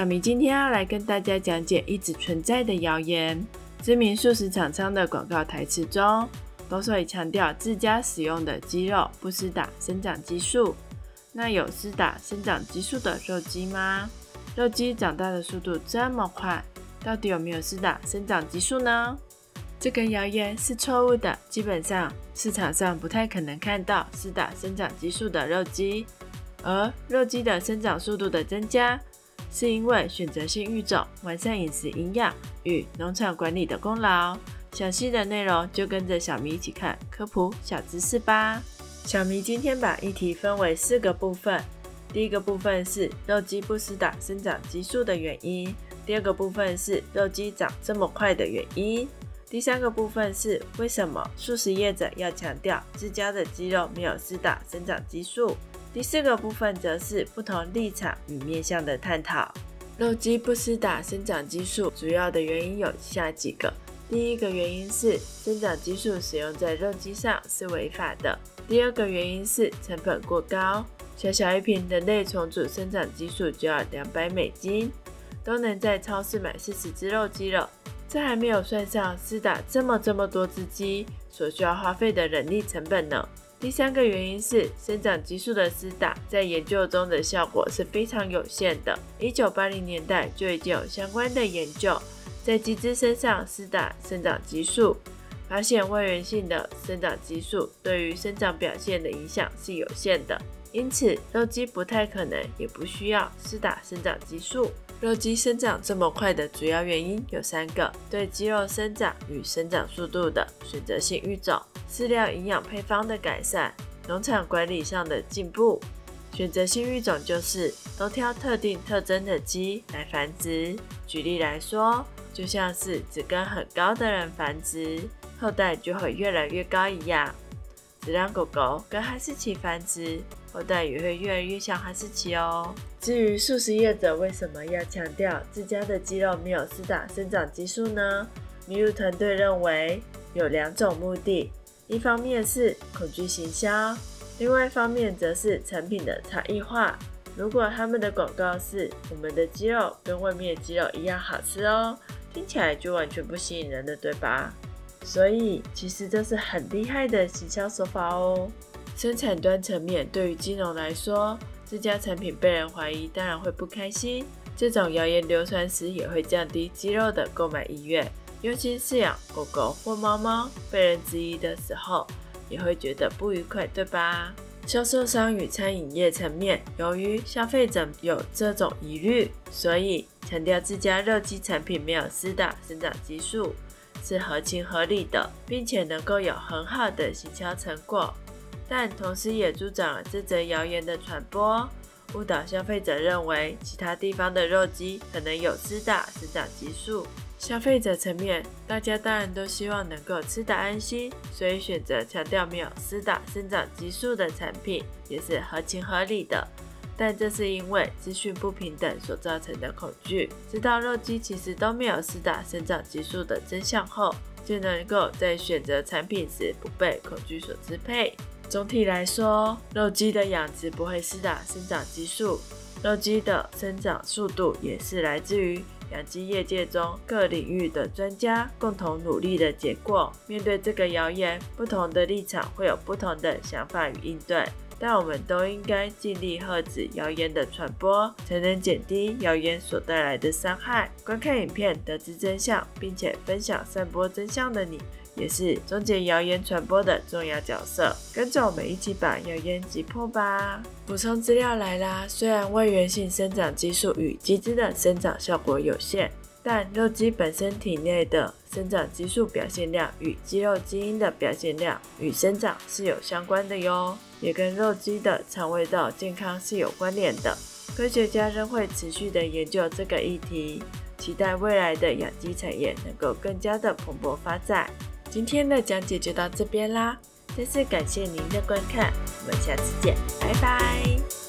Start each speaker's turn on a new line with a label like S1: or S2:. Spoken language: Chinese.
S1: 小明今天要来跟大家讲解一直存在的谣言。知名素食厂商的广告台词中，都会强调自家使用的鸡肉不施打生长激素。那有施打生长激素的肉鸡吗？肉鸡长大的速度这么快，到底有没有施打生长激素呢？这个谣言是错误的。基本上市场上不太可能看到施打生长激素的肉鸡，而肉鸡的生长速度的增加，是因为选择性育种、完善饮食营养与农场管理的功劳。详细的内容就跟着小咪一起看科普小知识吧。小咪今天把议题分为四个部分，第一个部分是肉鸡不施打生长激素的原因，第二个部分是肉鸡长这么快的原因。第三个部分是为什么素食业者要强调自家的鸡肉没有施打生长激素？第四个部分则是不同立场与面向的探讨。肉鸡不施打生长激素主要的原因有以下几个：第一个原因是生长激素使用在肉鸡上是违法的；第二个原因是成本过高，小小一瓶人类重组生长激素就要两百美金，都能在超市买四十只肉鸡了。这还没有算上施打这么这么多只鸡所需要花费的人力成本呢。第三个原因是生长激素的施打在研究中的效果是非常有限的。一九八零年代就已经有相关的研究，在鸡只身上施打生长激素，发现外源性的生长激素对于生长表现的影响是有限的。因此，肉鸡不太可能也不需要施打生长激素。肉鸡生长这么快的主要原因有三个：对肌肉生长与生长速度的选择性育种、饲料营养配方的改善、农场管理上的进步。选择性育种就是都挑特定特征的鸡来繁殖。举例来说，就像是只跟很高的人繁殖，后代就会越来越高一样。只让狗狗跟哈士奇繁殖。后代也会越来越像哈士奇哦。至于素食业者为什么要强调自家的鸡肉没有施打生长激素呢？麋鹿团队认为有两种目的：一方面是恐惧行销，另外一方面则是产品的差异化。如果他们的广告是“我们的鸡肉跟外面的鸡肉一样好吃哦”，听起来就完全不吸引人的，对吧？所以其实这是很厉害的行销手法哦。生产端层面，对于金融来说，自家产品被人怀疑，当然会不开心。这种谣言流传时，也会降低鸡肉的购买意愿。尤其饲养狗狗或猫猫被人质疑的时候，也会觉得不愉快，对吧？销售商与餐饮业层面，由于消费者有这种疑虑，所以强调自家肉鸡产品没有施打生长激素是合情合理的，并且能够有很好的行销成果。但同时也助长了这则谣言的传播，误导消费者认为其他地方的肉鸡可能有施打生长激素。消费者层面，大家当然都希望能够吃得安心，所以选择强调没有施打生长激素的产品也是合情合理的。但这是因为资讯不平等所造成的恐惧。知道肉鸡其实都没有施打生长激素的真相后，就能够在选择产品时不被恐惧所支配。总体来说，肉鸡的养殖不会施打生长激素，肉鸡的生长速度也是来自于养鸡业界中各领域的专家共同努力的结果。面对这个谣言，不同的立场会有不同的想法与应对，但我们都应该尽力遏止谣言的传播，才能减低谣言所带来的伤害。观看影片得知真相，并且分享散播真相的你。也是终结谣言传播的重要角色，跟着我们一起把谣言击破吧。补充资料来啦，虽然外源性生长激素与鸡只的生长效果有限，但肉鸡本身体内的生长激素表现量与肌肉基因的表现量与生长是有相关的哟，也跟肉鸡的肠胃道健康是有关联的。科学家仍会持续的研究这个议题，期待未来的养鸡产业能够更加的蓬勃发展。今天的讲解就到这边啦，再次感谢您的观看，我们下次见，拜拜。